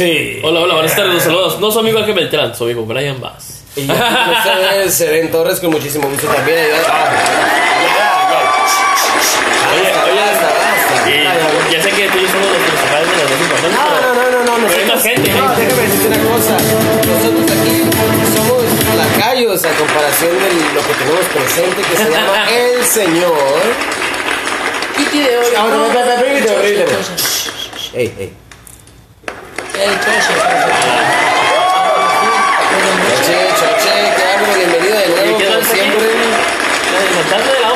Sí. Hola, hola, buenas tardes, saludos. No soy amigo Ángel Beltrán, soy amigo Brian Bass. Y Seren Torres, con muchísimo gusto también. Ah, Oye, oye, Ya, ya, ya sé que tú y yo somos los principales de los dos importantes. No, no, no, no, no, Pero nosotros, gente, no, ¿eh? déjame decirte una cosa. Nosotros aquí somos lacayos a comparación de lo que tenemos presente que se llama el Señor. ¿Qué tiene hoy? Ahora, No, permíteme, permíteme. Ey, ey. Choche. Choche, qué bienvenido de ¿Y nuevo, como siempre. ¿El cantante de la?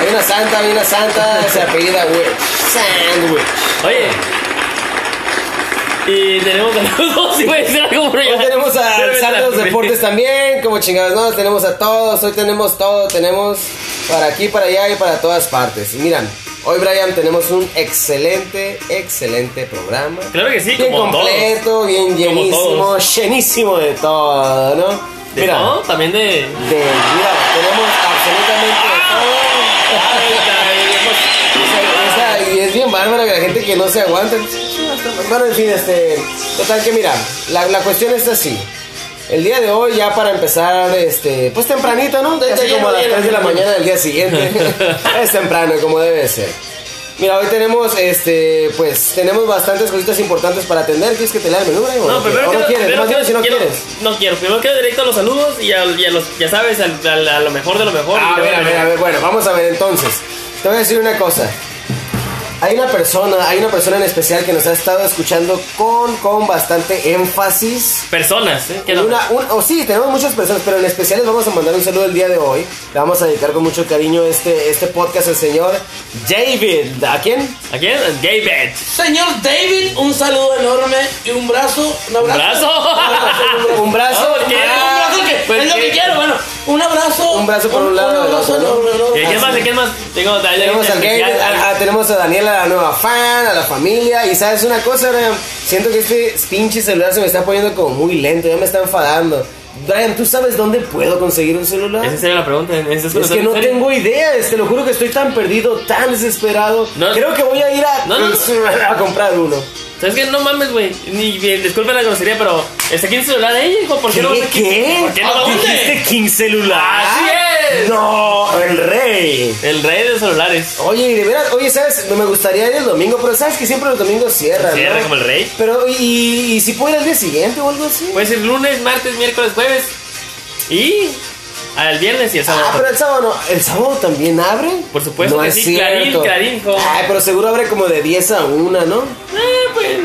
Hay una santa, hay una santa, se apellida Witch. Sandwich. Oye. Y tenemos saludos, si voy a decir algo por allá. Hoy tenemos a Santa de los. Deportes también, como chingados, no, tenemos a todos, hoy tenemos todo, tenemos para aquí, para allá y para todas partes. Miran, hoy Brian tenemos un excelente, excelente programa. Claro que sí, bien como completo, bien llenísimo, llenísimo de todo, ¿no? ¿De Mira, todo? También de... de, mira, tenemos absolutamente de todo. O sea, y es bien bárbaro que la gente que no se aguanta. Bueno, en fin, este. Total que mira, la, la cuestión es así. El día de hoy, ya para empezar, este, pues tempranito, ¿no? Casi como a las 3 de la mañana del día siguiente. es temprano, como debe ser. Mira, hoy tenemos, este, pues, tenemos bastantes cositas importantes para atender. ¿Quieres que te lea el menú, Brian, No, qué? primero ¿O no quiero, quieres? primero quiero- si no quiero- quieres. No quiero, primero quiero directo a los saludos y a, y a los, ya sabes, al- al- a, lo mejor de lo mejor. Ah, a ver, a ver, a ver, bueno, vamos a ver entonces. Te voy a decir una cosa. Hay una persona, hay una persona en especial que nos ha estado escuchando con, con bastante énfasis. Personas, ¿eh? No- una, un- o sí, tenemos muchas personas, pero en especial les vamos a mandar un saludo el día de hoy. Le vamos a dedicar con mucho cariño este, este podcast al señor David. ¿A quién? ¿A quién? Bet. Señor David, un saludo enorme y un brazo. Un abrazo. ¿Brazo? Un brazo. Ah, ¿por qué? Ah, un abrazo que ¿Por es lo que quiero. Bueno, un abrazo. Un brazo por un lado, Un abrazo otro, ¿no? enorme, ¿no? ¿Y quién más? ¿Y quién más? Tengo, Tenemos al a- a- tenemos a Daniela, la nueva fan, a la familia. Y sabes una cosa, Brian, siento que este pinche celular se me está poniendo como muy lento, ya me está enfadando. Brian, ¿tú sabes dónde puedo conseguir un celular? ¿Es en serio la pregunta? ¿Es, Es que no tengo idea, te lo juro que estoy tan perdido, tan desesperado. No. Creo que voy a ir a, No, no, no. a comprar uno. ¿Sabes qué? No mames, güey. Ni bien, disculpen la grosería, pero está aquí el celular de ella, hijo. ¿Por qué, no ¿Qué? ¿Qué? ¿Por qué no lo hunde? ¿Dijiste King Celular? Así es. No, el rey. El rey de celulares. Oye, y de veras, oye, ¿sabes? No me gustaría ir el domingo, pero ¿sabes que siempre los domingos cierran, Cierra ¿no? como el rey. Pero, ¿y, y si puedo ir al día siguiente o algo así? Puede ser lunes, martes, miércoles, jueves. Y al viernes y el sábado. Ah, pero el sábado no. ¿El sábado también abre? Por supuesto no que es sí, cierto. Clarín, Clarín. Ay, pero seguro abre como de 10 a 1, ¿no? Eh, pues.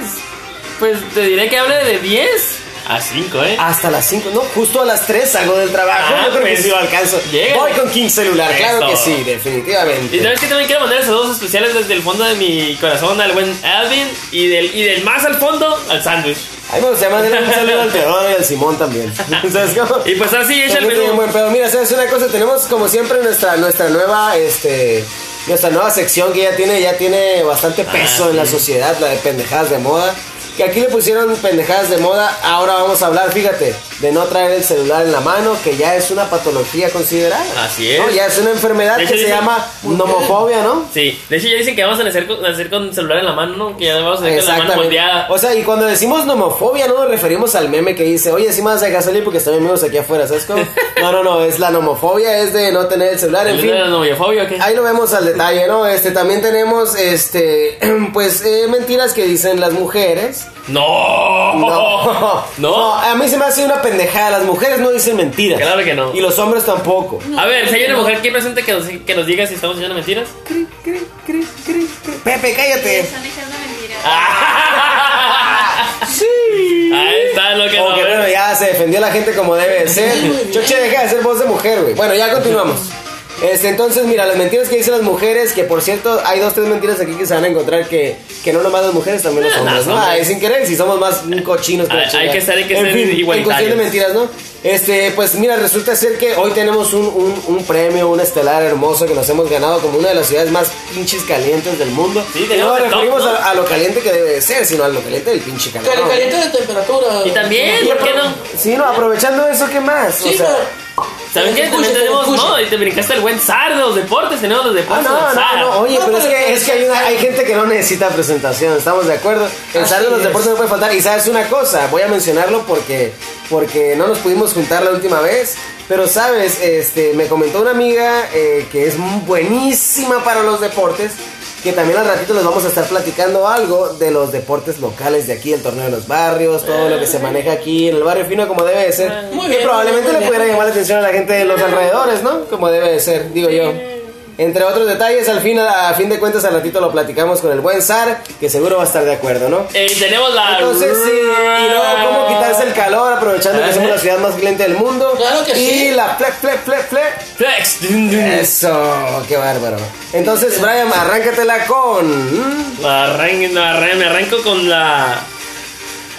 Pues te diré que hable de 10 a 5, ¿eh? Hasta las 5, no, justo a las 3 salgo del trabajo. Ah, Yo creo que pues, sí lo alcanzo. llégale. Voy con King Celular, claro que sí, definitivamente. Y sabes que también quiero mandar saludos especiales desde el fondo de mi corazón al buen Alvin y del, y del más al fondo al sándwich. Ahí me gustaría mandarle un saludo al Teodoro y al Simón también. ¿Sabes cómo? Y pues así, echa el menú. buen pedo. Mira, ¿sabes una cosa? Tenemos como siempre nuestra, nuestra nueva, este, nuestra nueva sección que ya tiene, ya tiene bastante peso Ah, en la sí. sociedad, la de pendejadas de moda. Que aquí le pusieron pendejadas de moda. Ahora vamos a hablar, fíjate, de no traer el celular en la mano, que ya es una patología considerada. Así es. ¿no? Ya es una enfermedad que se llama nomofobia, ¿no? Sí, de hecho ya dicen que vamos a nacer con, nacer con celular en la mano, ¿no? Que ya vamos a nacer con la mano moldeada. O sea, y cuando decimos nomofobia, no nos referimos al meme que dice, oye, sí me vas a dejar salir porque están amigos aquí afuera, ¿sabes cómo? No, no, no, es la nomofobia, es de no tener el celular, en ¿El fin. la qué? Ahí lo vemos al detalle, ¿no? Este, también tenemos, este, pues, eh, mentiras que dicen las mujeres. No. No. No. a mí se me hace una pendejada. Las mujeres no dicen mentiras. Claro que no. Y los hombres tampoco. A ver, si hay una mujer aquí presente que nos, que nos diga si estamos diciendo mentiras. Pepe, cállate. Están diciendo mentiras. Sí. Ahí está lo que Ok, no bueno, ya se defendió la gente como debe de ser. Choche, deja de ser voz de mujer, güey. Bueno, ya continuamos. Este, entonces, mira, las mentiras que dicen las mujeres, que por cierto, hay dos, tres mentiras aquí que se van a encontrar que, que no nomás las mujeres, también los Ah, hombres, no. Ay, sin querer, si somos más cochinos que Hay- que ser- hay que en ser fin, En igualitarios. cuestión de mentiras, ¿no? Este, pues mira, resulta ser que hoy tenemos un, un, un premio, un estelar hermoso que nos hemos ganado como una de las ciudades más pinches calientes del mundo. Sí, no nos top, referimos ¿no? a, a lo caliente que debe de ser, sino a lo caliente del pinche calor. Cali- Caliente de temperatura. Y también, ¿por qué no? Sí, no, aprovechando eso, ¿qué más? Sí, o sea, pero ¿Saben qué? También tenemos, no, y te brincaste el buen zar de los deportes, tenemos los Ah, deportes no, del no, zar. no, oye, No, pero es pero que, es que hay, una- hay gente que no necesita presentación, estamos de acuerdo. El zar de los es. deportes no puede faltar. Y sabes una cosa, voy a mencionarlo porque, porque no nos pudimos juntar la última vez. Pero sabes, este, me comentó una amiga eh, que es buenísima para los deportes. Que también al ratito les vamos a estar platicando algo de los deportes locales de aquí, el torneo de los barrios, todo lo que se maneja aquí en el barrio fino como debe de ser. Muy que bien, probablemente muy le pudiera llamar la atención a la gente de los alrededores, ¿no? Como debe de ser, digo yo. Entre otros detalles, al fin, a, fin de cuentas, al ratito lo platicamos con el buen Sar, que seguro va a estar de acuerdo, ¿no? Eh, tenemos la. Entonces, sí, y luego, ¿cómo quitarse el calor aprovechando que Ajá. somos la ciudad más caliente del mundo? Claro que y sí. la flec, flec, flec, flec. Flex. Dun, dun. Eso, qué bárbaro. Entonces, Brian, arráncatela con. Arran- me arran- me arranco con la.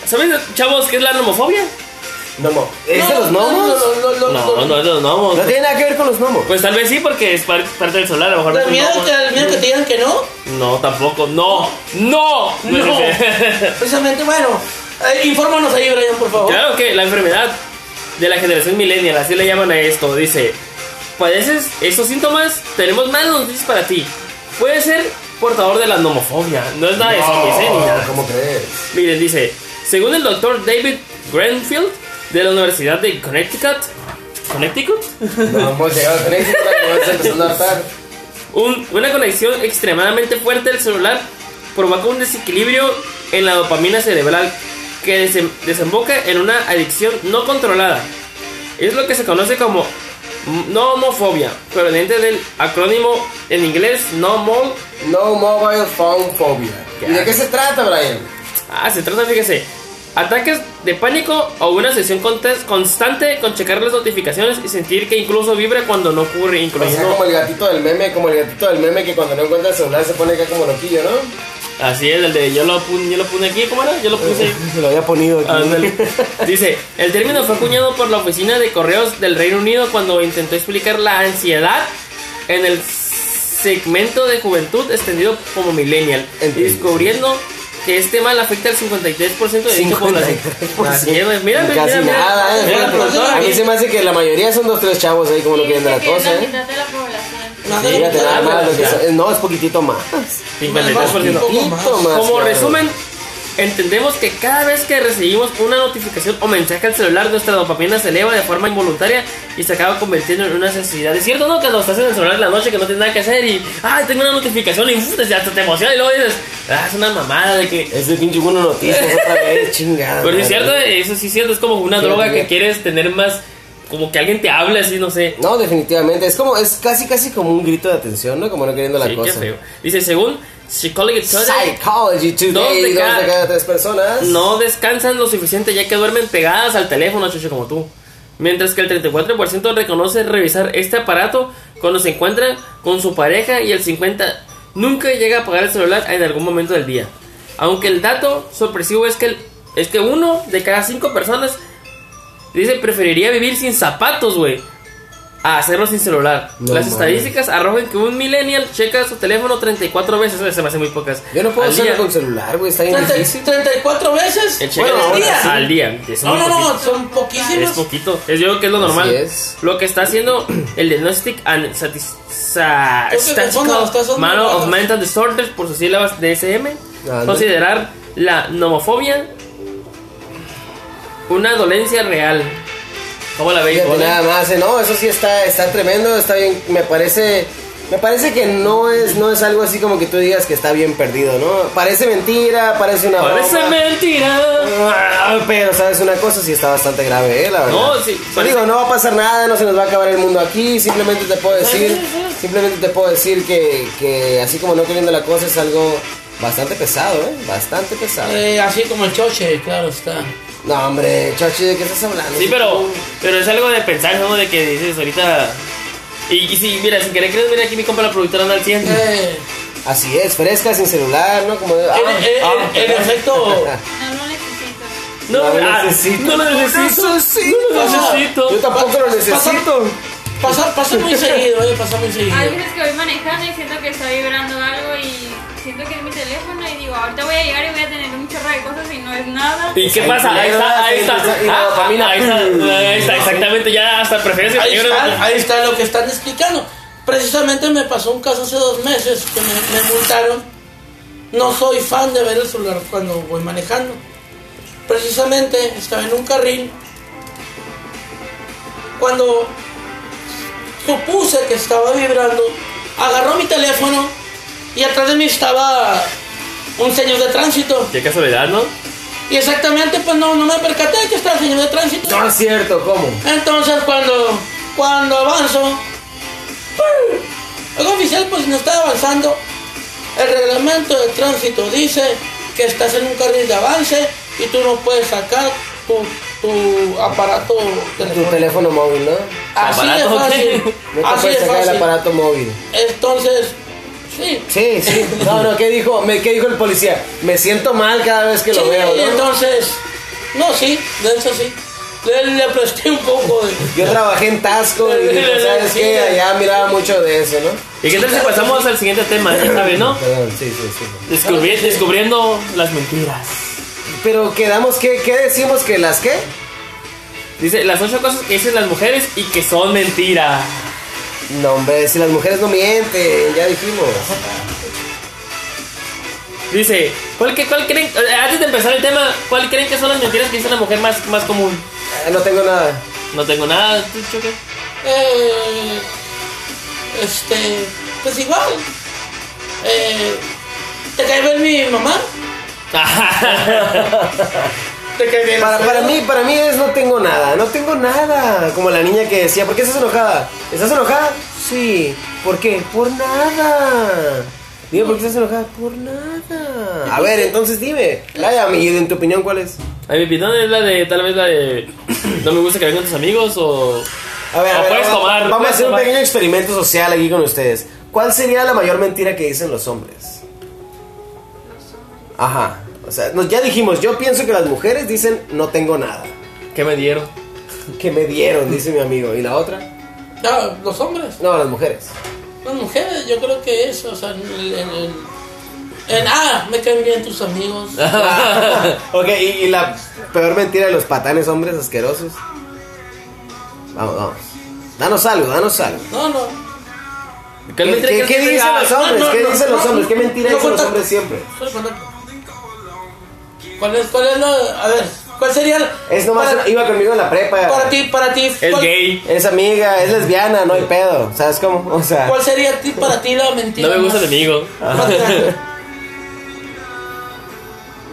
¿Saben, chavos, qué es la nomofobia? Gnomo. ¿Es de los gnomos? No, no, no, No, no es de los gnomos. No tiene nada que ver con los gnomos. Pues tal vez sí, porque es par- parte del solar. A lo mejor no ¿Te es un miedo gnomo. que, el miedo que te digan que no? No, tampoco. No, no. No. Precisamente, bueno, eh, infórmanos ahí, Brian, por favor. Claro que la enfermedad de la generación millennial, así le llaman a esto, dice, padeces estos síntomas, tenemos malas noticias para ti. Puede ser portador de la nomofobia, no es nada de ¿eh? nada. ¿Cómo crees? Miren, dice, según el doctor David Grenfield de la Universidad de Connecticut, ¿Connecticut? No hemos llegado a Connecticut, vas empezando a hartar. Un- una conexión extremadamente fuerte del celular provoca un desequilibrio en la dopamina cerebral que desem- desemboca en una adicción no controlada. Es lo que se conoce como m- nomofobia, proveniente del acrónimo en inglés no mol. No mobile phone phobia. ¿Y de qué se trata, Brian? Ah, se trata, fíjese, ataques de pánico o una sesión constante con checar las notificaciones y sentir que incluso vibra cuando no ocurre, O sea, incluyendo como el gatito del meme, como el gatito del meme que cuando no encuentra el celular se pone acá como loquillo, ¿no? Así es, el de yo lo, puse, yo lo puse aquí, ¿cómo era? Yo lo puse. Se lo había ponido aquí. Dice, el término fue acuñado por la oficina de correos del Reino Unido cuando intentó explicar la ansiedad en el segmento de juventud extendido como millennial, Entiendo. descubriendo que este mal afecta al 53% de dicha población. 53%. Así es, mira, mira, Casi mira, mira. nada, ¿eh? Mira la productora A mí aquí. se me hace que la mayoría son dos, tres chavos ahí como lo quieren de la cosa, ¿eh? Fíjate nada más, no, es poquitito más. 53%. poco más. Poquito más. Como resumen, entendemos que cada vez que recibimos una notificación o mensaje al celular, nuestra dopamina se eleva de forma involuntaria y se acaba convirtiendo en una necesidad. Es cierto, ¿no? Que cuando estás en el celular en la noche que no tienes nada que hacer y, ay, tengo una notificación y uf, hasta te emociona y luego dices, ah, es una mamada de que... Es de pinche bueno noticias otra vez, chingada. Pero es cierto, eso sí es cierto, es como una droga que quieres tener más, como que alguien te hable así, no sé. No, definitivamente. Es como, es casi, casi como un grito de atención, ¿no? Como no queriendo la Sí, qué cosa. feo. Dice, según Psychology Today, Psychology Dos de Today, dos de cada tres personas. no descansan lo suficiente ya que duermen pegadas al teléfono, chucho, como tú. Mientras que el 34% reconoce revisar este aparato cuando se encuentra con su pareja y el 50% nunca llega a apagar el celular en algún momento del día. Aunque el dato sorpresivo es que, el- es que uno de cada cinco personas dice preferiría vivir sin zapatos, güey. A hacerlo sin celular. No Las mames. estadísticas arrojan que un millennial checa su teléfono 34 veces. Eso se me hace muy pocas. Yo no puedo al hacerlo día. con celular, güey, está bien 30 difícil. 34 veces El Bueno, al día. día. Al día. Es No, no, poquito. no, son Es poquísimos. poquito. Es yo creo que es lo normal. es. Lo que está haciendo el Diagnostic and Statis- Sa- Creo que confundo las cosas Statistical Manual of. Mental Disorders por sus sílabas DSM. Considerar la nomofobia una dolencia real. ¿Cómo la veis? Nada más, eh, no, eso sí está, está tremendo, está bien, me parece, me parece que no es, no es algo así como que tú digas que está bien perdido, ¿no? Parece mentira, parece una Parece mentira. Ah, Pero sabes una cosa, sí está bastante grave, ¿eh? La verdad. No, sí, parece- digo, no va a pasar nada, no se nos va a acabar el mundo aquí. Simplemente te puedo decir, simplemente te puedo decir que, que así como no queriendo la cosa es algo bastante pesado, ¿eh? Bastante pesado. Eh, así como el choche, claro está. No, hombre, Chachi, ¿de qué estás hablando? Sí, pero, pero es algo de pensar, ¿no? De que dices ahorita. Y, y si, mira, sin querer crees, mira aquí mi compa la productora anda al 100. Eh, Así es, fresca, sin celular, ¿no? Como de, ah, el, el- ah, el efecto. No lo necesito. No, No lo ah, necesito. No lo necesito. necesito. No lo necesito. Yo tampoco lo necesito. Pasa, pasa muy seguido, eh, pasa muy seguido. Hay veces que voy manejando y siento que está vibrando algo y siento que es mi teléfono y digo, ahorita voy a llegar y voy a tener un chorro de cosas y no es nada. ¿Y qué Ahí pasa? Ahí está, ahí está. Ah. Ahí está, ahí está, exactamente. Ya hasta prefieres que Ahí está, ahí está lo que están explicando. Precisamente me pasó un caso hace dos meses que me, me multaron. No soy fan de ver el celular cuando voy manejando. Precisamente estaba en un carril. Cuando supuse que estaba vibrando, agarró mi teléfono y atrás de mí estaba un señor de tránsito. Qué casualidad, ¿no? Y exactamente, pues no, no me percaté que estaba el señor de tránsito. No es cierto, ¿cómo? Entonces cuando, cuando avanzo, el oficial pues no está avanzando. El reglamento de tránsito dice que estás en un carril de avance y tú no puedes sacar tu, tu aparato Tu teléfono móvil, ¿no? Así de ¿Aparato fácil. No te Así puedes de sacar el fácil. aparato móvil. Entonces, sí. Sí, sí. No, no, ¿qué dijo? Me, ¿Qué dijo el policía? Me siento mal cada vez que Sí, lo veo, ¿no? entonces, no, sí, de eso sí. Le, le presté un poco de... Yo trabajé en Tasco y dijo, ¿sabes Sí. qué? Allá miraba mucho de eso, ¿no? ¿Y qué tal si pasamos al siguiente tema? Ya sabes, ¿no? Perdón, sí, sí, sí. Descubri- descubriendo las mentiras. Pero quedamos, ¿qué, qué decimos que las qué? Dice, las ocho cosas que dicen las mujeres y que son mentiras. No, hombre, si las mujeres no mienten, ya dijimos. Dice, ¿cuál, que, cuál creen, eh, antes de empezar el tema, ¿cuál creen que son las mentiras que dice la mujer más, más común? Eh, no tengo nada. No tengo nada, ¿tú, Choque? Eh, este, pues igual. Eh, ¿Te cae bien mi mamá? ¿Te cae bien? Para, para mí, para mí es no tengo nada, no tengo nada. Como la niña que decía, ¿por qué estás enojada? ¿Estás enojada? Sí. ¿Por qué? Por nada. Dime, ¿por qué estás enojada? Por nada. A ver, entonces dime. Vaya, y en tu opinión, ¿cuál es? A mi opinión es la de, tal vez la de, no me gusta que vengan tus amigos o... A ver, O a ver, puedes vamos, tomar, vamos a hacer un pequeño experimento social aquí con ustedes. ¿Cuál sería la mayor mentira que dicen los hombres? Ajá. O sea, nos- ya dijimos, yo pienso que las mujeres dicen no tengo nada. ¿Qué me dieron? Que me dieron, dice mi amigo. ¿Y la otra? Ya, los hombres. No, las mujeres. Las mujeres, yo creo que eso, o sea, en, en, en- en- ah, me caen bien tus amigos. ok, ¿y, y la peor mentira de los patanes hombres asquerosos. Vamos, vamos. Danos algo, danos algo. No, no. ¿Qué, ¿Qué, qué- qué siempre- dicen ah, los hombres? no, ¿Qué no, dicen los hombres? ¿Qué mentira no dicen los hombres siempre? ¿Cuál es, cuál es la, a ver, cuál sería la- Es nomás, para, iba conmigo en la prepa. para ti, para ti, Es cuál, gay. Es amiga, es lesbiana, no hay pedo. ¿Sabes cómo? O sea, cuál sería ti, para ti la mentira? No me gusta el amigo. grande?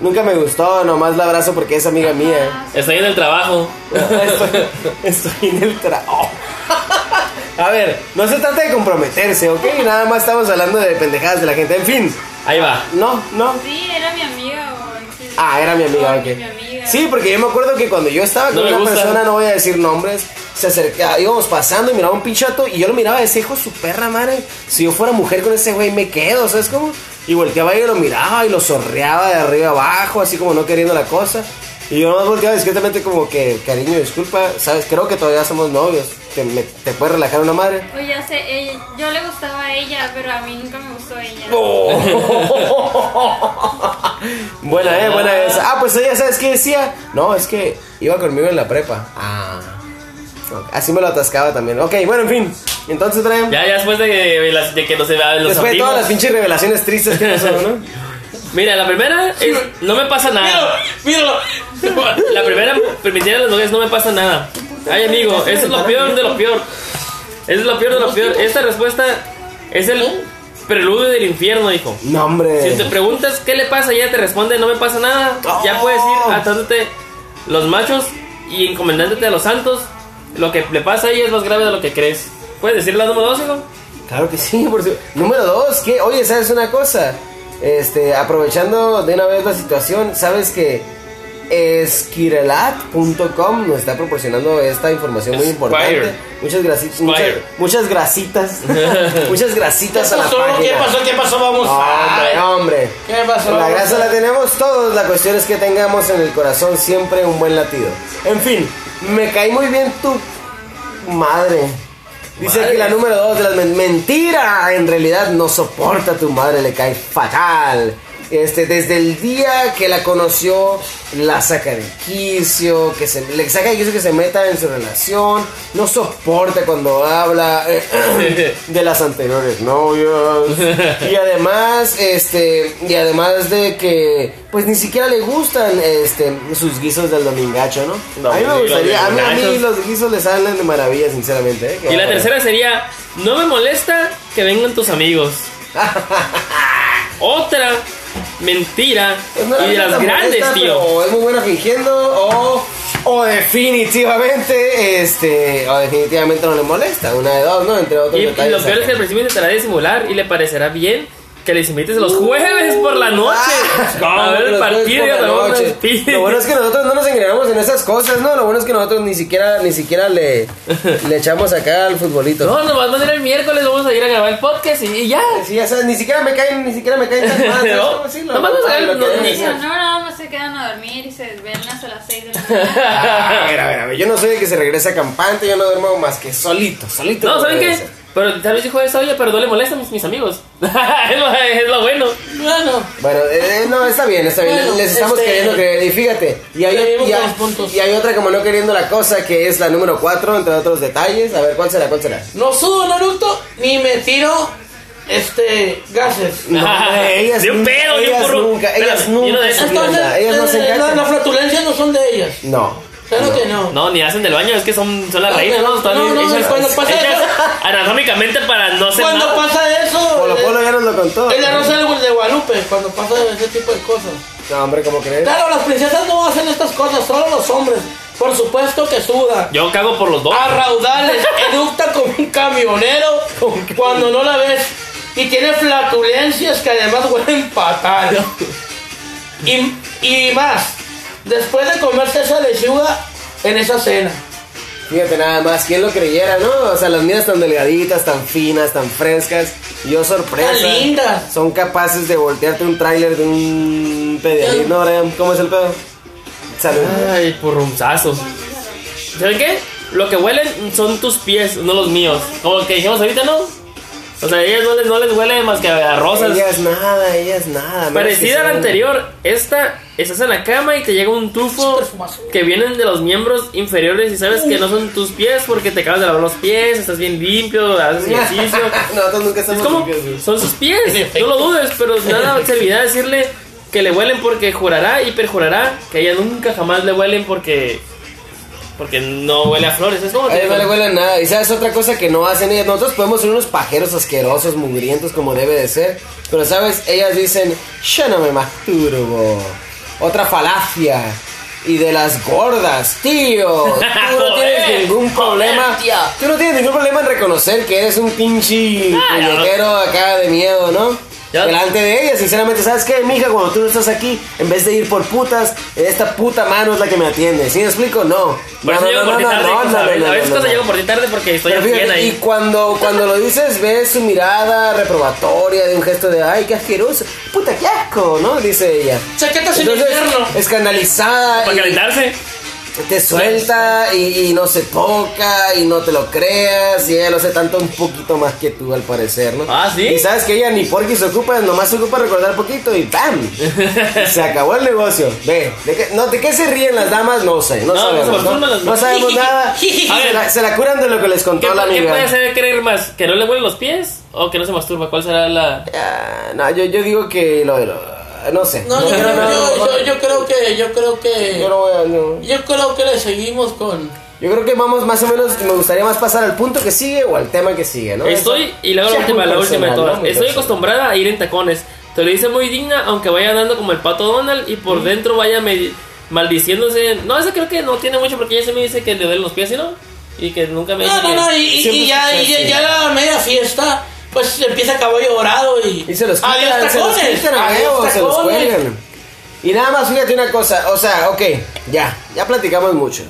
nunca me gustó, nomás la abrazo porque es amiga mía. Estoy en el trabajo. Estoy, estoy en el trabajo. A ver, no se trata de comprometerse, ¿ok? Nada más estamos hablando de pendejadas de la gente. En fin, Ahí va. no, no. Sí, era mi amiga o... sí. Ah, era mi amiga, Oh, ok. mi amiga. Sí, porque yo me acuerdo que cuando yo estaba con No una persona, no voy a decir nombres, se acercaba, íbamos pasando y miraba un pinchato y yo lo miraba y decía, hijo su perra madre, si yo fuera mujer con ese güey me quedo, ¿sabes cómo? Y volteaba y lo miraba y lo sorreaba de arriba abajo, así como no queriendo la cosa. Y yo nomás volteaba discretamente como que, cariño, disculpa, ¿sabes? Creo que todavía somos novios, ¿te, me- te puedes relajar una madre? Oye, ya sé, ella, yo le gustaba a ella, pero a mí nunca me gustó ella. buena, eh, buena esa. Ah, pues ella, ¿sabes qué decía? No, es que iba conmigo en la prepa. Ah. Así me lo atascaba también. Ok, bueno, en fin. Entonces, Brian. Ya, ya después de, que- las- de que no se vean los Después de todas las pinches revelaciones tristes que pasó, ¿no? Mira, la primera es, no me pasa nada. Míralo, míralo. La primera, permitir a las mujeres no me pasa nada. Ay, amigo, eso es lo peor de lo peor. Eso es lo peor de lo peor. Esta respuesta es el preludio del infierno, hijo. No, hombre. Si te preguntas qué le pasa, ella te responde, no me pasa nada. Ya puedes ir atándote los machos y encomendándote a los santos. Lo que le pasa a ella es más grave de lo que crees. ¿Puedes decir la número dos, hijo? Claro que sí, por su... Número dos, que, oye, ¿sabes una cosa? Este, aprovechando de una vez la situación, ¿sabes que esquirelat.com nos está proporcionando esta información muy importante? Muchas grasitas, muchas, muchas grasitas, muchas ¿Qué grasitas a la página. ¿Qué pasó? ¿Qué pasó? Vamos. Hombre, hombre. ¿Qué pasó? La grasa la tenemos todos, la cuestión es que tengamos en el corazón siempre un buen latido. En fin, me cae muy bien tu madre. Dice Madre. aquí la número dos de las men- mentira. En realidad no soporta a tu madre, le cae fatal. Este, desde el día que la conoció, la saca de quicio, que se, le saca de quicio que se meta en su relación, no soporta cuando habla eh, de las anteriores novias. Y además, este, y además de que, pues ni siquiera le gustan, este, sus guisos del domingacho, ¿no? No, a mí me gustaría, a mí, a mí los guisos le salen de maravilla, sinceramente. ¿eh? Y la bárbaro. tercera sería, no me molesta que vengan tus amigos. Otra mentira y de las grandes, molesta, tío. pero es muy buena fingiendo o, o definitivamente, este, o definitivamente no le molesta. Una de dos, ¿no? Entre otros Y, y lo peor es que al principio intentará disimular y le parecerá bien que les invites los jueves por la noche Ah, a ver el partido pizzas. Lo bueno es que nosotros no nos engrenamos en esas cosas, ¿no? Lo bueno es que nosotros ni siquiera, ni siquiera le, le echamos acá al futbolito. No, nomás van a ir el miércoles, vamos a ir a grabar el podcast y, y ya. Sí, ya sabes, ni siquiera me caen, ni siquiera me caen tan mal. ¿sabes No, a ver ser. No, nada más se quedan a dormir y se desvelan hasta las 6 de la mañana. Ah, a ver, a ver, a ver, yo no soy de que se regresa campante, yo no duermo más que solito, solito. No, ¿saben qué? Pero tal vez dijo eso, oye, pero no le molesta a mis, mis amigos. es, lo, es lo bueno. Bueno, Bueno, eh, no, está bien, está bien. Bueno, Les estamos este- queriendo creer. Y fíjate, y hay, y, hay, y hay otra como no queriendo la cosa, que es la número 4, entre otros detalles. A ver, ¿cuál será? ¿Cuál será? no sudo, no eructo, ni me tiro este gases. No, ellas Ni un nunca- pedo, ellas nunca, ellas nunca de ríen, Entonces, ellas no se enganchan. las flatulencias no son de ellas. No. Claro que no. No, ni hacen del baño, es que son, son las reinas, no, ¿no? Están no, no, hechas- cuando pasa hechas eso- anatómicamente para no hacer Cuando nada. pasa eso, Polo Polo ya nos lo contó. el arroz de Guadalupe, cuando pasa ese tipo de cosas. No, hombre, ¿cómo crees? Claro, las princesas no hacen estas cosas, solo los hombres. Por supuesto que sudan. Yo cago por los dos. A raudales, eructa como un camionero cuando no la ves. Y tiene flatulencias que además huelen fatal. Y, y más, después de comerse esa lechuga en esa cena. Fíjate nada más, ¿quién lo creyera, no? O sea, las mías tan delgaditas, tan finas, tan frescas. Yo sorpresa. Tan lindas. Son capaces de voltearte un tráiler de un pedialí, ¿no, Brian? ¿Cómo es el pedo? Salud. Ay, porrunzazos. ¿Saben qué? Lo que huelen son tus pies, no los míos. Como el que dijimos ahorita, ¿no? O sea, a ellas no les, no les huele más que a rosas. Ellas nada, ellas nada. Parecida a la anterior, esta, estás en la cama y te llega un tufo Es que vienen de los miembros inferiores y sabes que no son tus pies porque te acabas de lavar los pies, estás bien limpio, haces ejercicio. Nosotros nunca Es estamos como, limpios, güey. son sus pies, no lo dudes, pero nada servirá decirle que le huelen porque jurará y perjurará que a ella nunca jamás le huelen porque porque no huele a flores. Es como A no le huele a nada. Y sabes otra cosa que no hacen ellas. Nosotros podemos ser unos pajeros asquerosos, mugrientos como debe de ser. Pero sabes, ellas dicen, yo no me masturbo. Otra falacia. Y de las gordas, tío. Tú no tienes ningún problema. Tú no tienes ningún problema en reconocer que eres un pinche puñetero acá de miedo, ¿no? Ya. Delante de ellas, sinceramente, ¿sabes qué, mija? Cuando tú no estás aquí, en vez de ir por putas, esta puta mano es la que me atiende. ¿Sí me explico? No. Por eso llego por ti tarde, a veces- a veces cosa llego por ti tarde porque estoy fíjate, 100 y ahí. cuando, cuando lo dices, ves su mirada reprobatoria de un gesto de ay, qué asqueroso, puta, qué asco, ¿no? Dice ella. Entonces, invierno. escandalizada Para calentarse. Te suelta y, y no se toca y no te lo creas y ella lo hace tanto un poquito más que tú al parecer, ¿no? Ah, ¿sí? Y sabes que ella ni porque se ocupa, nomás se ocupa recordar poquito y ¡bam! se acabó el negocio. Ve, ¿de qué, no, ¿de qué se ríen las damas? No sé, no, No, sabemos. no sabemos nada. Se, la, se la curan de lo que les ¿Qué, contó la qué amiga. puede hacer creer más? ¿Que no le huelen los pies o que no se masturba? ¿Cuál será la...? No, yo, yo digo que lo de lo- No sé. No, yo, no, creo, no, yo, no, yo, yo creo que, yo creo que, yo no voy a- no. yo creo que le seguimos con. Yo creo que vamos más o menos, me gustaría más pasar al punto que sigue o al tema que sigue, ¿no? Estoy, y luego la última, la última de todas. Estoy acostumbrada a ir en tacones. Te lo dice muy digna, aunque vaya andando como el pato Donald y por dentro vaya me- maldiciéndose. No, eso creo que no tiene mucho porque ella se me dice que le duelen los pies, ¿sí no? Y que nunca me No, no, no, y, y- y ya, escuché y ya, ya la media fiesta, pues empieza caballo dorado y. Y se los Adiós quitan, se los quitan adiós se cuelgan. Y nada más, fíjate una cosa, o sea, ok, ya, ya platicamos mucho.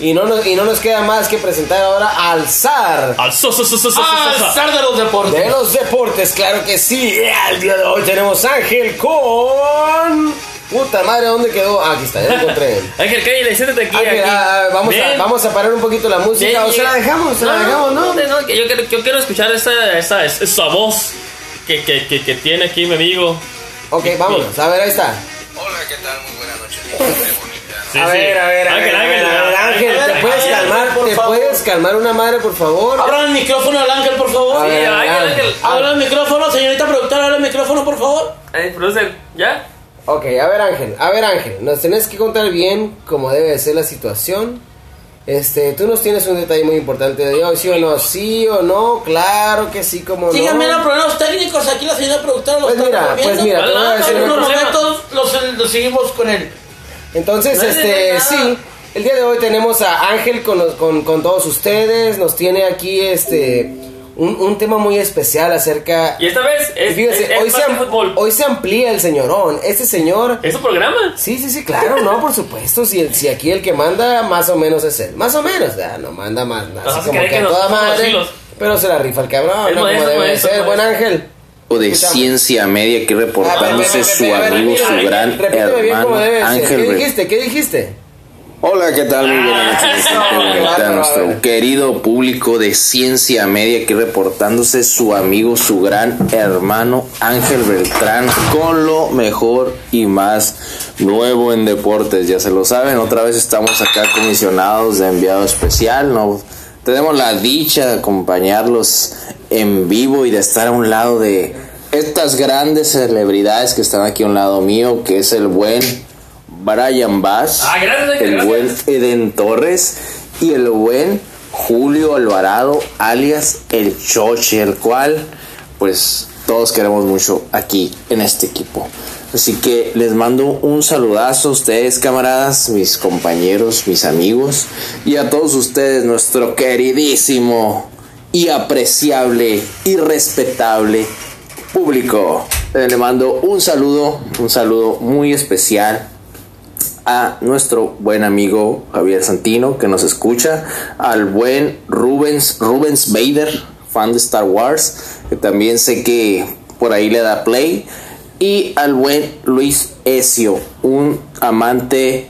Y no nos, y no nos queda más que presentar ahora al zar Al so, so, so, so, so, so, so. el zar de los deportes. de los deportes, claro que sí. El día de hoy tenemos Ángel con Puta madre, ¿dónde quedó? Ah, aquí está, ya lo encontré. Ángel, cállate, siéntate aquí. Ángel, aquí. ah, ah, vamos, a, vamos a parar un poquito la música. Ven, o se la dejamos, se la dejamos, ¿no? no, que yo, quiero, yo quiero escuchar esa, esa, esa voz que, que, que, que tiene aquí mi amigo. Ok, vámonos. A ver, ahí está. Hola, ¿qué tal? Muy buenas noches. Sí, a sí. ver, a ver, a Ángel, ver, a Ángel, ver, Ángel, ¿te puedes Ángel, calmar? por ¿Te favor. puedes calmar una madre, por favor? Abran el micrófono al ángel, por favor. Sí, Ángel, Ángel. Ángel. Abra el micrófono, señorita productora, abre el micrófono, por favor. Eh, producer, ¿ya? Ok, a ver Ángel, a ver Ángel, nos tenés que contar bien cómo debe de ser la situación. Este, tú nos tienes un detalle muy importante de hoy, sí o no, sí o no, claro que sí, como no. Síganme los problemas técnicos, aquí la señora productora los Pues mira, pues mira, te voy a decir En unos momentos los, los seguimos con él. Entonces, No este, sí, el día de hoy tenemos a Ángel con, con, con todos ustedes, nos tiene aquí este un, un tema muy especial acerca... Y esta vez es, Fíjese, es, es hoy, se, que am- hoy se amplía el señorón, este señor... ¿Es un programa? Sí, sí, sí, claro, no, por supuesto. Si, el- si aquí el que manda, más o menos es él. Más o menos, ya, no manda más. Vas Así como creer que a que toda madre. Pero se la rifa el cabrón, ¿no? Como debe de ser. Buen ángel. O de Escuchamos. Ciencia Media aquí reportándose A ver, su amigo, su gran hermano debe de ser. Ángel. ¿Qué dijiste? ¿Qué dijiste? Hola, ¿qué tal? Muy buenas noches. qué bonita, bárbaro, a nuestro querido público de Ciencia Media aquí reportándose su amigo, su gran hermano Ángel Beltrán con lo mejor y más nuevo en deportes. Ya se lo saben, otra vez estamos acá comisionados de enviado especial. No tenemos la dicha de acompañarlos en vivo y de estar a un lado de estas grandes celebridades que están aquí a un lado mío, que es el buen Brian Bass, Ah, gracias, el gracias. buen Eden Torres y el buen Julio Alvarado, alias el Choche, el cual pues todos queremos mucho aquí en este equipo. Así que les mando un saludazo a ustedes, camaradas, mis compañeros, mis amigos, y a todos ustedes, nuestro queridísimo y apreciable y respetable público. Eh, Le mando un saludo, un saludo muy especial a nuestro buen amigo Javier Santino que nos escucha, al buen Rubens, Rubens Bader, fan de Star Wars, que también sé que por ahí le da play, y al buen Luis Ezio, un amante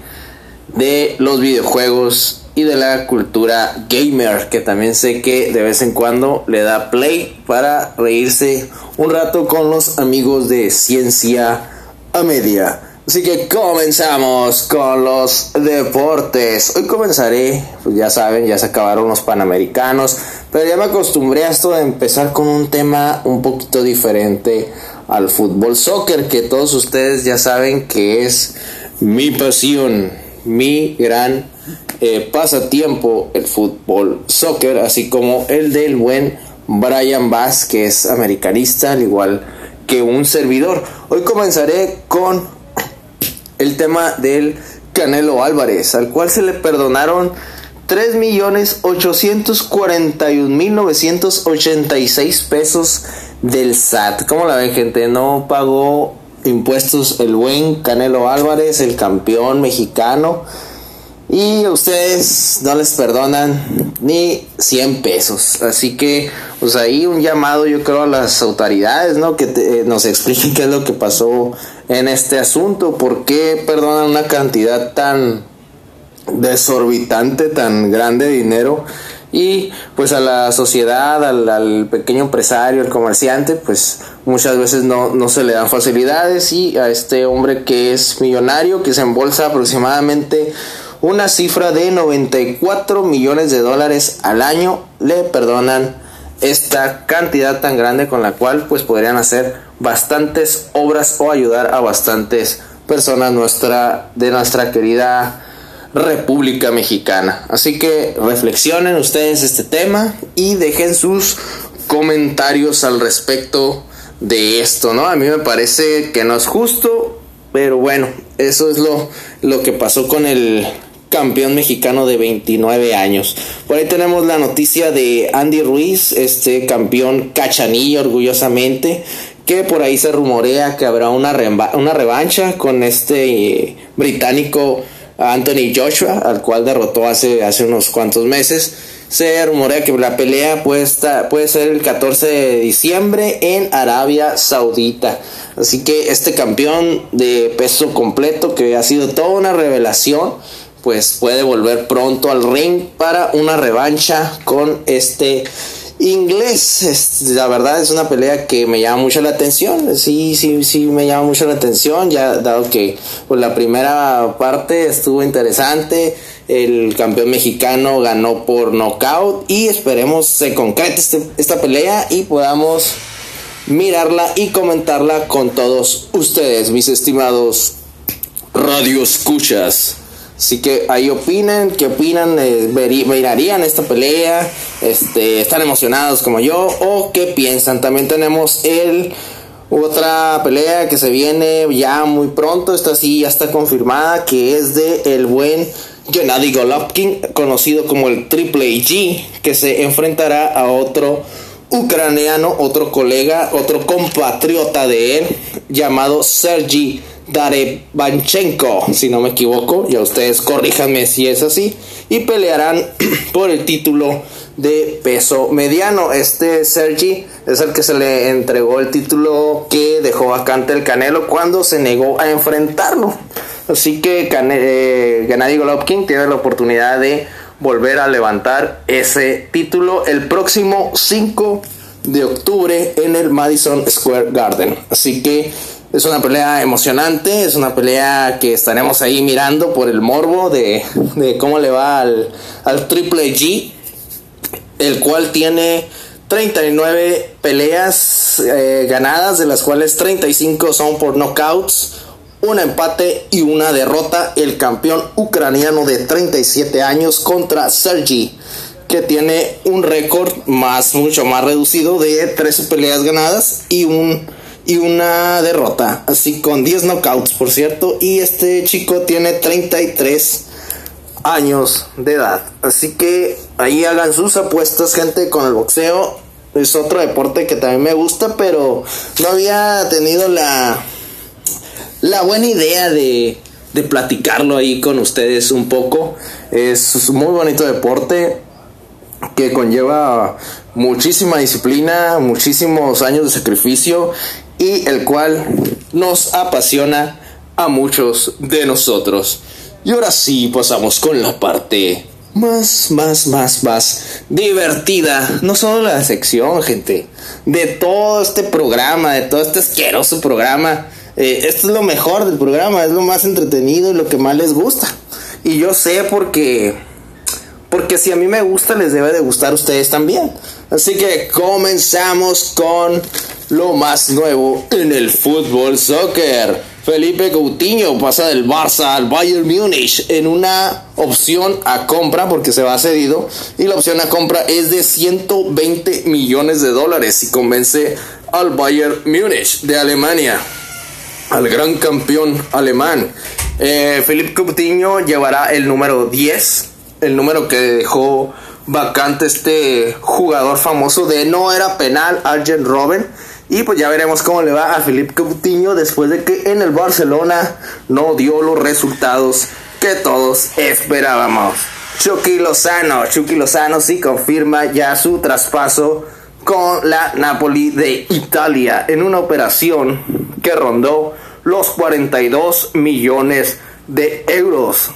de los videojuegos y de la cultura gamer, que también sé que de vez en cuando le da play para reírse un rato con los amigos de Ciencia a Media. Así que comenzamos con los deportes. Hoy comenzaré, pues ya saben, ya se acabaron los panamericanos, pero ya me acostumbré a esto de empezar con un tema un poquito diferente al fútbol soccer, que todos ustedes ya saben que es mi pasión, mi gran eh, pasatiempo, el fútbol soccer, así como el del buen Brian Bass, que es americanista, al igual que un servidor. Hoy comenzaré con el tema del Canelo Álvarez, al cual se le perdonaron 3.841.986 pesos del SAT. ¿Cómo la ven, gente? No pagó impuestos el buen Canelo Álvarez, el campeón mexicano. Y a ustedes no les perdonan ni 100 pesos. Así que, pues ahí un llamado yo creo a las autoridades, ¿no? Que te- eh, nos expliquen qué es lo que pasó en este asunto. ¿Por qué perdonan una cantidad tan desorbitante, tan grande de dinero? Y pues a la sociedad, al, pequeño empresario, al comerciante, pues muchas veces no, no se le dan facilidades y a este hombre que es millonario, que se embolsa aproximadamente una cifra de 94 millones de dólares al año, le perdonan esta cantidad tan grande con la cual pues podrían hacer bastantes obras o ayudar a bastantes personas nuestra, de nuestra querida República Mexicana. Así que reflexionen ustedes este tema y dejen sus comentarios al respecto de esto, ¿no? A mí me parece que no es justo, pero bueno, eso es lo, lo que pasó con el campeón mexicano de 29 años. Por ahí tenemos la noticia de Andy Ruiz, este campeón cachanilla orgullosamente, que por ahí se rumorea que habrá una, una revancha con este eh, británico Anthony Joshua, al cual derrotó hace, hace unos cuantos meses. se rumorea que la pelea puede, puede ser el 14 de diciembre en Arabia Saudita. Así que este campeón de peso completo, que ha sido toda una revelación, pues puede volver pronto al ring para una revancha con este inglés. la verdad es una pelea que me llama mucho la atención. Sí, sí, sí, me llama mucho la atención. Ya dado que pues, la primera parte estuvo interesante. El campeón mexicano ganó por knockout. Y esperemos se concrete este, esta pelea y podamos mirarla y comentarla con todos ustedes, mis estimados radio escuchas. Así que ahí opinen, qué opinan, eh, mirarían esta pelea, este, están emocionados como yo o qué piensan. También tenemos el otra pelea que se viene ya muy pronto, esta sí ya está confirmada, que es de el buen Gennady Golovkin, conocido como el Triple G, que se enfrentará a otro ucraniano, otro colega, otro compatriota de él, llamado Sergi Darevanchenko, si no me equivoco, ya ustedes corríjanme si es así, y pelearán por el título de peso mediano. Este Sergi es el que se le entregó el título que dejó vacante el Canelo cuando se negó a enfrentarlo. Así que eh, Gennady Golovkin tiene la oportunidad de volver a levantar ese título el próximo 5 de octubre en el Madison Square Garden. Así que es una pelea emocionante, es una pelea que estaremos ahí mirando por el morbo de, cómo le va al, Triple G, el cual tiene 39 peleas eh, ganadas, de las cuales 35 son por knockouts, un empate y una derrota. El campeón ucraniano de 37 años contra Sergi, que tiene un récord más, mucho más reducido de 13 peleas ganadas y un y una derrota, así con 10 knockouts, por cierto, y este chico tiene 33 años de edad. Así que ahí hagan sus apuestas, gente, con el boxeo. Es otro deporte que también me gusta, pero no había tenido la la buena idea de, de platicarlo ahí con ustedes un poco. Es un muy bonito deporte que conlleva muchísima disciplina, muchísimos años de sacrificio y el cual nos apasiona a muchos de nosotros. Y ahora sí pasamos con la parte más, más, más, más divertida. No solo la sección, gente. De todo este programa, de todo este asqueroso programa. Eh, esto es lo mejor del programa, es lo más entretenido y lo que más les gusta. Y yo sé porque... Porque si a mí me gusta, les debe de gustar a ustedes también. Así que comenzamos con lo más nuevo en el fútbol soccer. Felipe Coutinho pasa del Barça al Bayern Múnich en una opción a compra porque se va cedido y la opción a compra es de 120 millones de dólares y convence al Bayern Múnich de Alemania, al gran campeón alemán. Eh, Felipe Coutinho llevará el número 10, el número que dejó vacante este jugador famoso de no era penal, Arjen Robben y pues ya veremos cómo le va a Felipe Coutinho después de que en el Barcelona no dio los resultados que todos esperábamos. Chucky Lozano, Chucky Lozano sí confirma ya su traspaso con la Napoli de Italia en una operación que rondó los 42 millones de euros.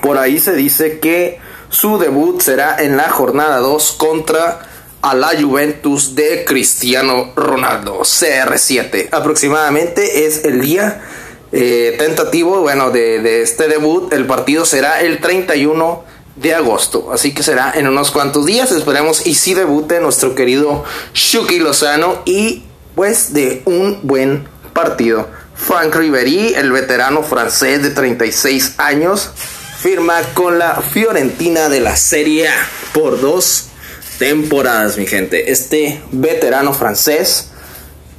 Por ahí se dice que su debut será en la jornada 2 contra a la Juventus de Cristiano Ronaldo, CR7. Aproximadamente es el día eh, tentativo, bueno, de, este debut. El partido será el 31 de agosto, así que será en unos cuantos días. Esperemos y si debute nuestro querido Shuki Lozano y pues de un buen partido. Frank Ribery, el veterano francés de 36 años, firma con la Fiorentina de la Serie A por dos temporadas, mi gente. Este veterano francés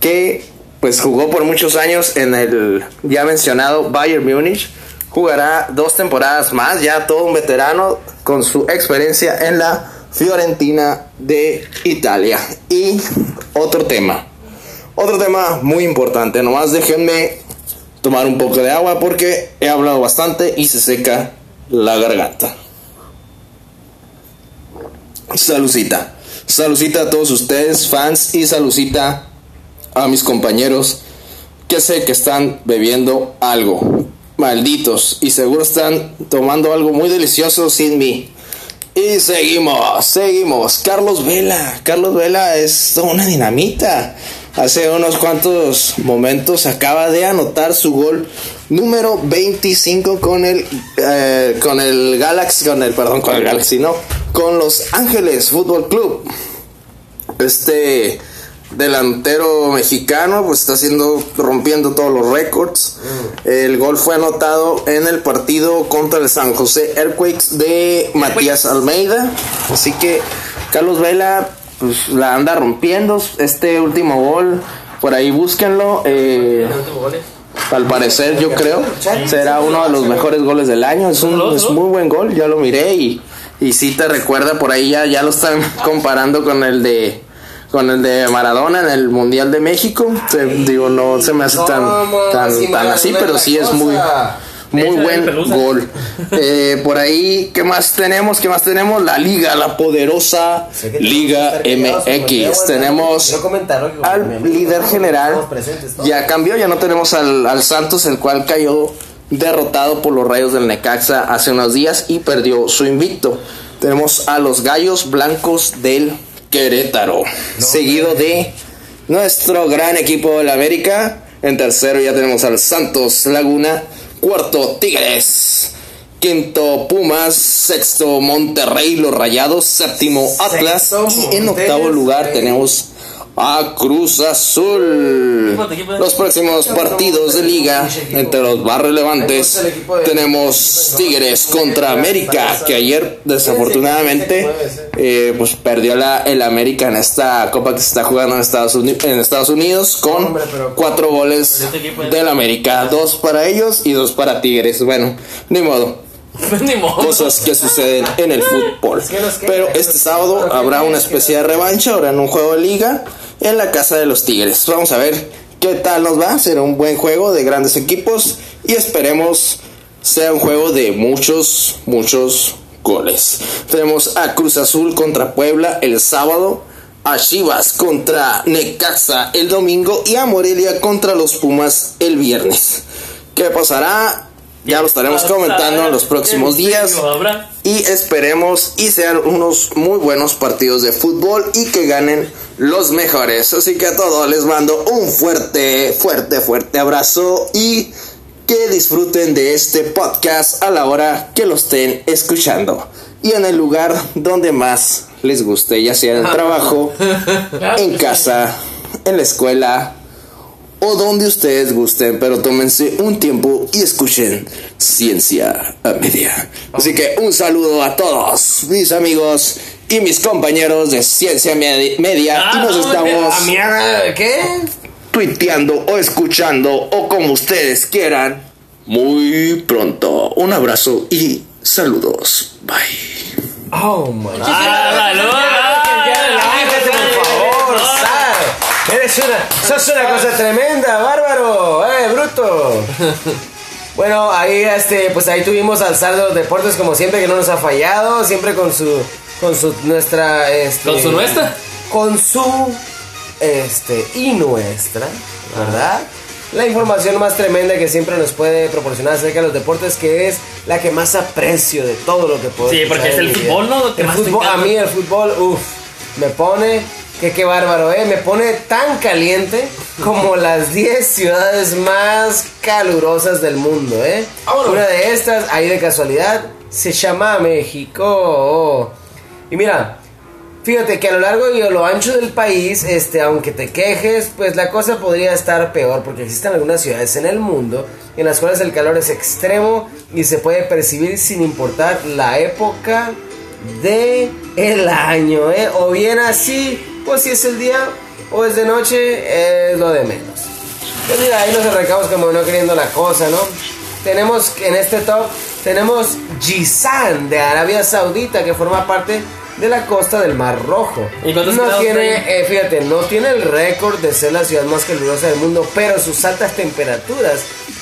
que pues jugó por muchos años en el ya mencionado Bayern Múnich, jugará dos temporadas más, ya todo un veterano con su experiencia en la Fiorentina de Italia. Y otro tema, otro tema muy importante, nomás déjenme tomar un poco de agua porque he hablado bastante y se seca la garganta. Salucita. Salucita a todos ustedes, fans, y salucita a mis compañeros que sé que están bebiendo algo. Malditos. Y seguro están tomando algo muy delicioso sin mí. Y seguimos, seguimos. Carlos Vela. Carlos Vela es una dinamita. Hace unos cuantos momentos acaba de anotar su gol número 25 con el eh, con el Galaxy, con el perdón, con el Galaxy, no, con los Ángeles Fútbol Club. Este delantero mexicano pues está haciendo rompiendo todos los récords. El gol fue anotado en el partido contra el San José Earthquakes de Matías Almeida. Así que Carlos Vela pues la anda rompiendo este último gol. Por ahí búsquenlo. eh, al parecer, yo creo, será uno de los mejores goles del año. Es un es muy buen gol, ya lo miré y, y sí te recuerda por ahí ya, ya lo están comparando con el de con el de Maradona en el Mundial de México. Se- digo, no se me hace tan, tan, tan así, pero sí es muy muy buen gol. Eh, por ahí, ¿qué más tenemos? ¿Qué más tenemos? La Liga, la poderosa Liga MX. Tenemos al líder general. Ya cambió, ya no tenemos al, al Santos, el cual cayó derrotado por los rayos del Necaxa hace unos días y perdió su invicto. Tenemos a los Gallos Blancos del Querétaro, seguido de nuestro gran equipo del América. En tercero ya tenemos al Santos Laguna, cuarto Tigres. Quinto Pumas, sexto Monterrey, los Rayados, séptimo Atlas. Sexto, y en octavo lugar tenemos a Cruz Azul. Los próximos partidos de liga, entre los más relevantes, tenemos Tigres contra América, que ayer desafortunadamente eh, pues perdió la, el América en esta copa que se está jugando en Estados, Uni- en Estados Unidos con cuatro goles del América, dos para ellos y dos para Tigres. Bueno, ni modo Ni modo. cosas que suceden en el fútbol. Pero este sábado habrá una especie de revancha, ahora en un juego de liga en la casa de los Tigres. Vamos a ver qué tal nos va. Será un buen juego de grandes equipos y esperemos sea un juego de muchos, muchos goles. Tenemos a Cruz Azul contra Puebla el sábado. A Chivas contra Necaxa el domingo y a Morelia contra los Pumas el viernes. ¿Qué pasará? Ya lo estaremos comentando en los próximos días. Y esperemos y sean unos muy buenos partidos de fútbol y que ganen los mejores. Así que a todos les mando un fuerte, fuerte, fuerte abrazo y que disfruten de este podcast a la hora que lo estén escuchando. Y en el lugar donde más les guste, ya sea en el trabajo, en casa, en la escuela o donde ustedes gusten, pero tómense un tiempo y escuchen Ciencia a Media. Así que un saludo a todos mis amigos y mis compañeros de Ciencia Medi- Media y nos Ah, estamos ¿A mierda? ¿Qué? tuiteando o escuchando o como ustedes quieran muy pronto. Un abrazo y saludos. Bye. Oh my Ah, sos una cosa tremenda, bárbaro, eh, bruto. Bueno, ahí este, pues ahí tuvimos al los deportes como siempre que no nos ha fallado, siempre con su, con su nuestra, este, ¿Con su nuestra? con su, este y nuestra, ¿verdad? La información más tremenda que siempre nos puede proporcionar acerca de los deportes, que es la que más aprecio de todo lo que puedo Sí, porque es el fútbol, ¿no? El fútbol, a mí el fútbol, uff, me pone, que qué bárbaro, ¿eh? Me pone tan caliente como las 10 ciudades más calurosas del mundo, ¿eh? Una de estas, ahí de casualidad, se llama México. Y mira, Fíjate que a lo largo y a lo ancho del país, este, aunque te quejes, pues la cosa podría estar peor porque existen algunas ciudades en el mundo en las cuales el calor es extremo y se puede percibir sin importar la época de el año, ¿eh? O bien así, pues si es el día o es de noche, es lo de menos. Pues mira, ahí nos arrancamos como no queriendo la cosa, ¿no? Tenemos en este top, tenemos Jizan de Arabia Saudita que forma parte de la costa del Mar Rojo. ¿Y no tiene, eh, fíjate, no tiene el récord de ser la ciudad más calurosa del mundo, pero sus altas temperaturas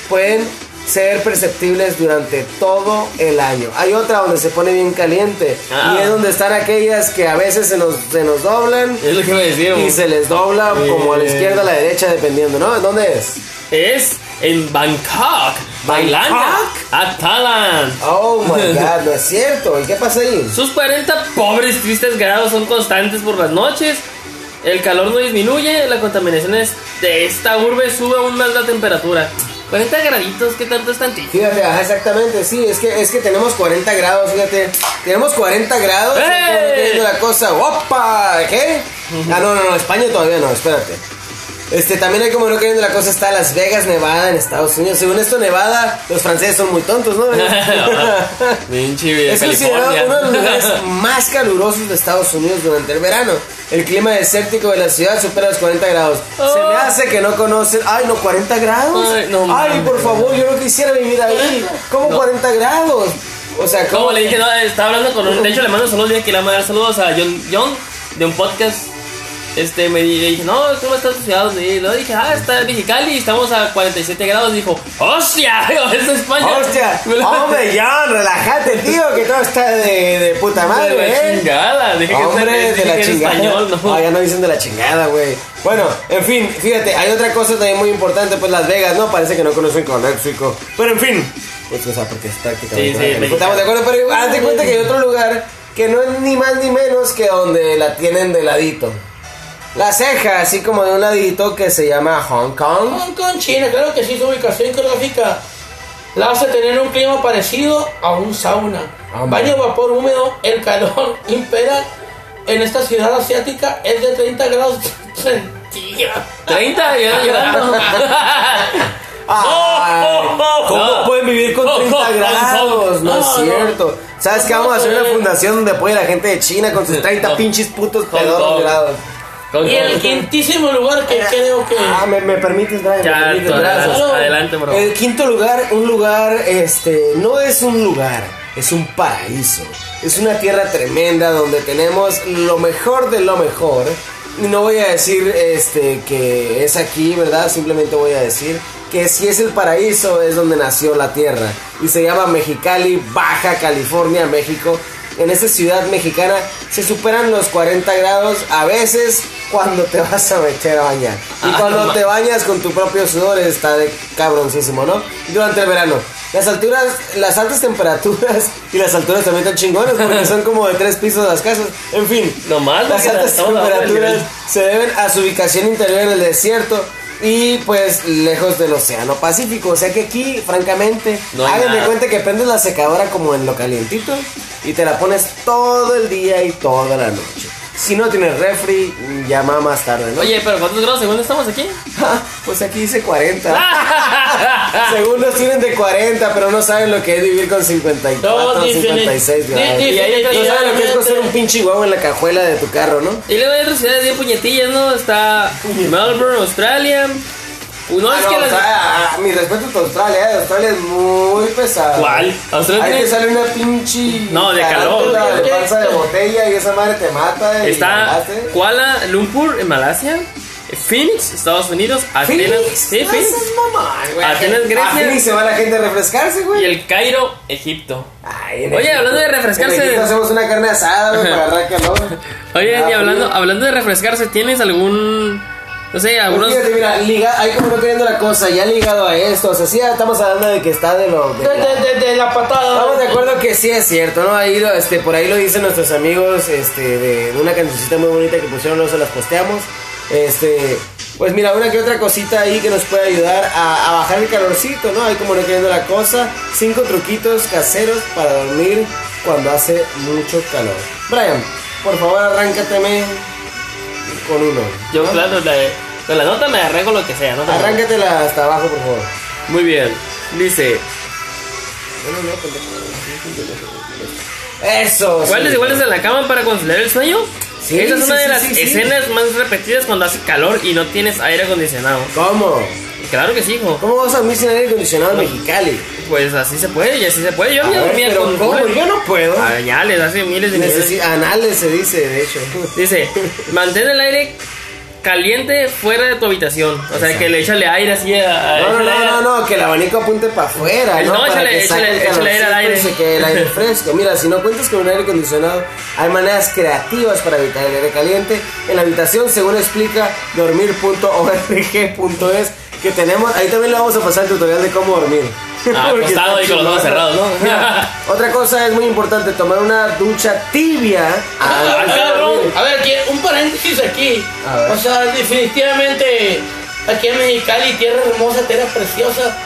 pueden ser perceptibles durante todo el año. Hay otra donde se pone bien caliente Ah. y es donde están aquellas que a veces se nos, se nos doblan Es lo que me decía. y se les dobla como a la Eh. izquierda a la derecha dependiendo, ¿no? ¿Dónde es? Es en Bangkok, Tailandia, a Thailand. Oh my god, no es cierto. ¿Y qué pasa ahí? Sus 40 pobres tristes grados son constantes por las noches. El calor no disminuye, la contaminación es- de esta urbe sube aún más la temperatura. 40 graditos, ¿qué tanto es tantito? Fíjate, ajá, exactamente, sí, es que, es que tenemos 40 grados, fíjate. Tenemos 40 grados. ¡Eh! la cosa, ¡opa! ¿Qué? Ah, no, no, no, España todavía no, espérate. Este, también hay como no queriendo la cosa, está Las Vegas, Nevada, en Estados Unidos. Según esto, Nevada, los franceses son muy tontos, ¿no? Pinche Es considerado uno de los lugares más calurosos de Estados Unidos durante el verano. El clima desértico de la ciudad supera los 40 grados. Se me hace que no conocen. Ay, no, 40 grados. Ay, no Ay, por favor, yo no quisiera vivir ahí. ¿Cómo 40 grados? O sea, ¿cómo? Como le dije, no, estaba hablando con un. De hecho, le mando saludos. Dije que le voy a dar saludos a John, John de un podcast. Este, me dije, no, ¿cómo está tu ciudad? Y luego dije, ah, está en Mexicali, estamos a 47 grados. Dijo, ¡hostia! Es de España. Hostia, hombre, John, relájate, tío, que todo está de, de puta de madre, la ¿eh? chingada. Dije que Hombre, es- de dije la que chingada. español, ¿no? Ah, ya no dicen de la chingada, güey. Bueno, en fin, fíjate, hay otra cosa también muy importante, pues Las Vegas, ¿no? Parece que no conocen México. Pero en fin, pues, o sea, porque es prácticamente. Sí, sí. Estamos de acuerdo, pero haz de cuenta que hay otro lugar que no es ni más ni menos que donde la tienen de ladito. La ceja, así como de un ladito que se llama Hong Kong. Hong Kong, China, claro que sí, su ubicación geográfica la hace tener un clima parecido a un sauna. Hombre. Baño vapor húmedo, el calor impera en esta ciudad asiática es de 30 grados centígrados. 30, ya llorando. Ay, ¿Cómo No. pueden vivir con Oh, 30 oh, grados? No, no, es no. cierto. ¿Sabes qué? Vamos a hacer una No, fundación donde apoye a la gente de China con sus 30 No. pinches putos grados. Y el quintísimo lugar que creo que... Ah, me, me permites, Brian, me Ya, permites, tú, gracias. adelante, adelante, bro. El quinto lugar, un lugar, este, no es un lugar, es un paraíso. Es una tierra tremenda donde tenemos lo mejor de lo mejor. Y no voy a decir, este, que es aquí, ¿verdad? Simplemente voy a decir que si es el paraíso es donde nació la tierra. Y se llama Mexicali, Baja California, México. En esta ciudad mexicana se superan los 40 grados a veces cuando te vas a meter a bañar. Y Ah, cuando no te bañas con tu propio sudor está de cabroncísimo, ¿no? Durante el verano. Las alturas, las altas temperaturas y las alturas también están chingones porque son como de tres pisos las casas. En fin, Nomás, las porque altas temperaturas se deben a su ubicación interior en el desierto y pues lejos del océano Pacífico. O sea que aquí, francamente, No hagan de cuenta que prendes la secadora como en lo calientito y te la pones todo el día y toda la noche. Si no tienes refri, llama más tarde, ¿no? Oye, pero ¿cuántos grados según estamos aquí? pues aquí dice 40. Según nos tienen de 40, pero no saben lo que es vivir con 54, No, 56 defini- grados. di- Y ahí no saben lo que es coser un pinche huevo en la cajuela de tu carro, ¿no? Y luego hay otras ciudades bien puñetillas, ¿no? Está Melbourne, Australia. No, Ah, es no, que o las... sea, a- mi respeto a Australia, ¿eh? Australia es muy pesado. ¿Cuál? Australia Ahí te tiene- sale una pinche. No, de calor. De panza de botella y esa madre te mata. Está. Kuala Lumpur en Malasia, Phoenix, Estados Unidos, Atenas, sí, No Phoenix, güey. Atenas, Grecia. A Phoenix se va la gente a refrescarse, güey. y el Cairo, Egipto. Ay, Oye, Egipto- hablando de refrescarse- En Egipto hacemos una carne asada, güey, para agarrar calor. Oye, Ah, y hablando, hablando de refrescarse, ¿tienes algún, no sé, Pues algunos... fíjate, mira, liga, hay como no queriendo la cosa, ya ligado a esto, o sea, sí, estamos hablando de que está de lo... de De, la- de- de- de la patada. Estamos de acuerdo que sí es cierto, ¿no? Ahí lo, este, por ahí lo dicen nuestros amigos, este, de, de una cancioncita muy bonita que pusieron, no se las posteamos. Este, pues mira, una que otra cosita ahí que nos puede ayudar a, a bajar el calorcito, ¿no? Ahí como no queriendo la cosa, cinco truquitos caseros para dormir cuando hace mucho calor. Brian, por favor arráncateme con uno. Yo, claro, la, con la nota me arreglo lo que sea, ¿no? Arráncatela hasta abajo, por favor. Muy bien. Dice. Eso. ¿cuál sí. es igual en la cama para conciliar el sueño? Sí, Esa es sí, una de las escenas más repetidas cuando hace calor y no tienes aire acondicionado. ¿Cómo? Claro que sí, hijo. ¿Cómo vas a dormir sin aire acondicionado en Mexicali? Pues así se puede, y así se puede. Yo A me ver, dormía pero con ¿cómo? Yo no puedo. A bañales, hace miles de. Necesi- anales se dice, de hecho. Dice, mantén el aire caliente fuera de tu habitación. O sea, Exacto. que le échale aire así a. No, no, no, no, no, que el abanico apunte para afuera, ¿no? No, para échale- que saque échale- échale aire al aire. se quede el aire fresco. Mira, si no cuentas con un aire acondicionado, hay maneras creativas para evitar el aire caliente en la habitación, según explica dormir.org.es que tenemos. Ahí también le vamos a pasar el tutorial de cómo dormir. Ah, acostado y con los ojos cerrados, ¿no? Otra cosa es muy importante, tomar una ducha tibia. Ah, cabrón. A ver, aquí, un paréntesis aquí. O sea, definitivamente aquí en Mexicali, tierra hermosa, tierra preciosa.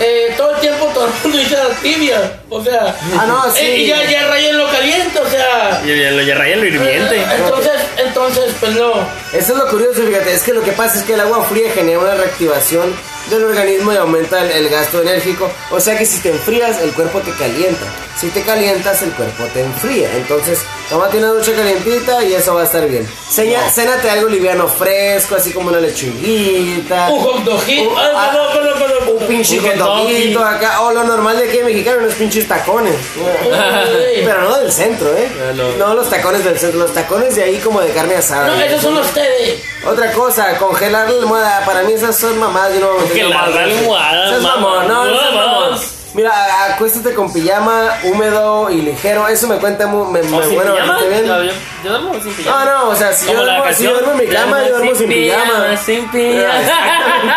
Eh, todo el tiempo todo el mundo dice la tibia. O sea, Ah, no, sí. eh, y ya, ya raya en lo caliente, o sea. Y y lo y raya en lo hirviente. eh, Entonces, entonces, pues no. Eso es lo curioso, fíjate, es que lo que pasa es que el agua fría genera una reactivación del organismo y aumenta el, el gasto enérgico. O sea que si te enfrías, el cuerpo te calienta. Si te calientas, el cuerpo te enfría. Entonces, tómate una ducha calientita y eso va a estar bien. Seña, Cénate algo liviano fresco, así como una lechuguita. Un hot dogito. Uh, Ay, ah, perdón. Un pinche un hot doguito acá. O lo normal de aquí en mexicano, unos pinches tacones. Pero no del centro, ¿eh? Ah, no. No los tacones del centro, los tacones de ahí como de carne asada. No, esos son ustedes. Otra cosa, congelar la almohada. Para mí esas son mamadas. Yo no Congelar la almohada, Esas mamón, no, No, no. Mira, acuéstate con pijama húmedo y ligero. Eso me cuenta muy, me, me- ¿O sin bueno, pijama? bien. No, yo, yo duermo sin No, pijama. no, o sea, si yo, duermo, si yo duermo en mi cama, yo duermo sin pijama. Sin pijama.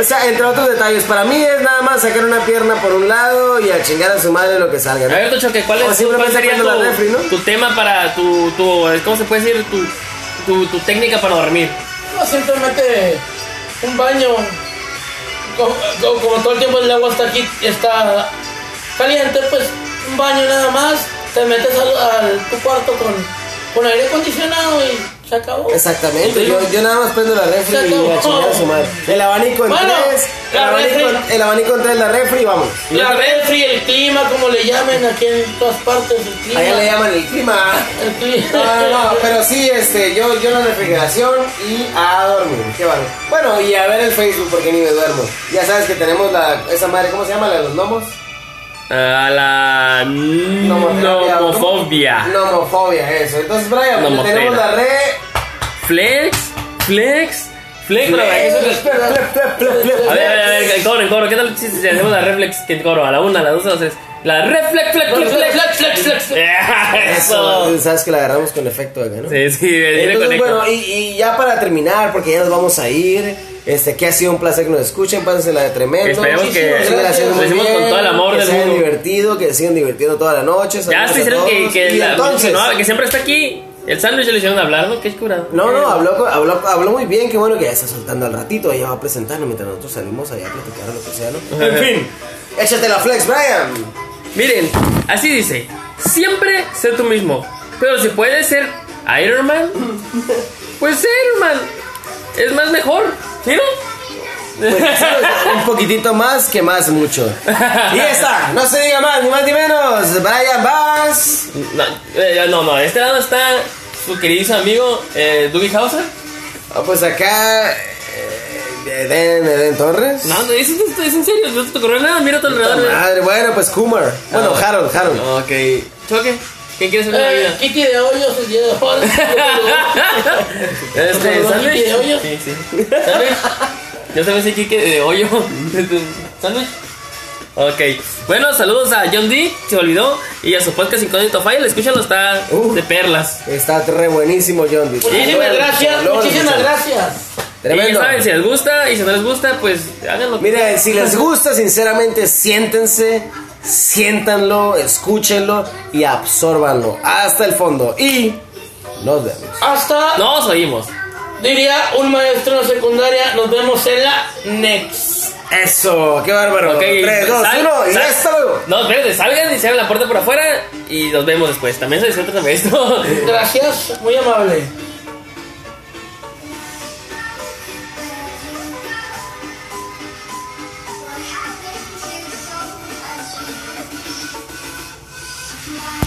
O sea, entre otros detalles, para mí es nada más sacar una pierna por un lado y a chingar a su madre lo que salga. A ¿no? ver, Tocho, ¿cuál, O es, simplemente cuál sería tu, refri, ¿no? tu tema para tu, tu. ¿Cómo se puede decir? Tu, tu, tu técnica para dormir. No, simplemente un baño. Como, todo el tiempo el agua está aquí, está caliente, pues un baño nada más. Te metes al- tu cuarto con, con aire acondicionado y se acabó. Exactamente, yo, yo nada más prendo la refri y a chingar a su madre. El abanico en Bueno, tres, el abanico, refri. el abanico en tres, la refri vamos. La refri, el clima, como le llamen aquí en todas partes, el clima. Allá le llaman el clima. El clima. No, no, no, pero sí, este, yo, yo la refrigeración y a dormir, qué vale. Bueno, y a ver el Facebook porque ni me duermo. Ya sabes que tenemos la, esa madre, ¿cómo se llama? La de los gnomos. A la nomofobia. Nomofobia, eso. Entonces, Brian, tenemos la re... Flex, flex, flex. flep. A ver, a ver, a ver, el coro, el coro. ¿Qué tal si hacemos la reflex? ¿Qué coro? A la una, a la dos, a las tres. La reflex, flex, flex, flex, flex, flex, flex. Eso, sabes que la agarramos con efecto acá, ¿no? Sí, sí, Entonces, bueno, y, y ya para terminar, porque ya nos vamos a ir, este, que ha sido un placer que nos escuchen, pásensela de tremendo. Esperemos que lo hicimos con todo el amor que del mundo. divertido, que sigan divirtiendo toda la noche. Ya a hicieron que, todos. que, y la- entonces, no, que siempre está aquí. El sándwich le hicieron hablar, ¿no? Qué curado. no, no, habló, habló, habló muy bien, qué bueno que ya está soltando al ratito, ella va a presentarnos mientras nosotros salimos allá a platicar o lo que sea, ¿no? En fin, échate la flex, Brian. Miren, así dice: Siempre sé tú mismo. Pero si puedes ser Iron Man, pues Iron Man. Es más mejor, ¿sí no? Pues, un poquitito más que más mucho. Y está, no se diga más, ni más ni menos. Brian Bass. No, eh, no, no, este lado está su queridísimo amigo eh, Dougie Hauser. Ah, pues acá. eh, Eden, Eden Torres. No, no, es, es, es en serio, no te ocurrió nada, mira a tu alrededor. madre, bueno, pues Kumar. Bueno, Ah. Harold, Harold. Ok. Choque, ¿qué quieres hacer en la Eh, vida? Kitty de hoyos el día de hoy. Este, ¿Kitty ¿sándwich? de hoyo? Sí, sí. ¿Sándwich? Yo también soy Kike de hoyo. ¿Sándwich? Ok. Bueno, saludos a John D, se olvidó. Y a su podcast Incógnito File, escúchalo, está Uh. de perlas. Está re buenísimo, John. Dice. Muchísimas gracias, lo muchísimas gracias. Y ya Tremendo. saben, si les gusta y si no les gusta, pues háganlo. Miren, si les gusta, sinceramente, siéntense, siéntanlo, escúchenlo y absórbanlo hasta el fondo. Y nos vemos. Hasta, Nos oímos. diría un maestro en la secundaria, nos vemos en la next. Eso, qué bárbaro. Ok, 3, 2, sal- 1 y sal- hasta luego. No, espérate, salgan y se abren la puerta por afuera y nos vemos después. También se disfruta de esto. Gracias, muy amable.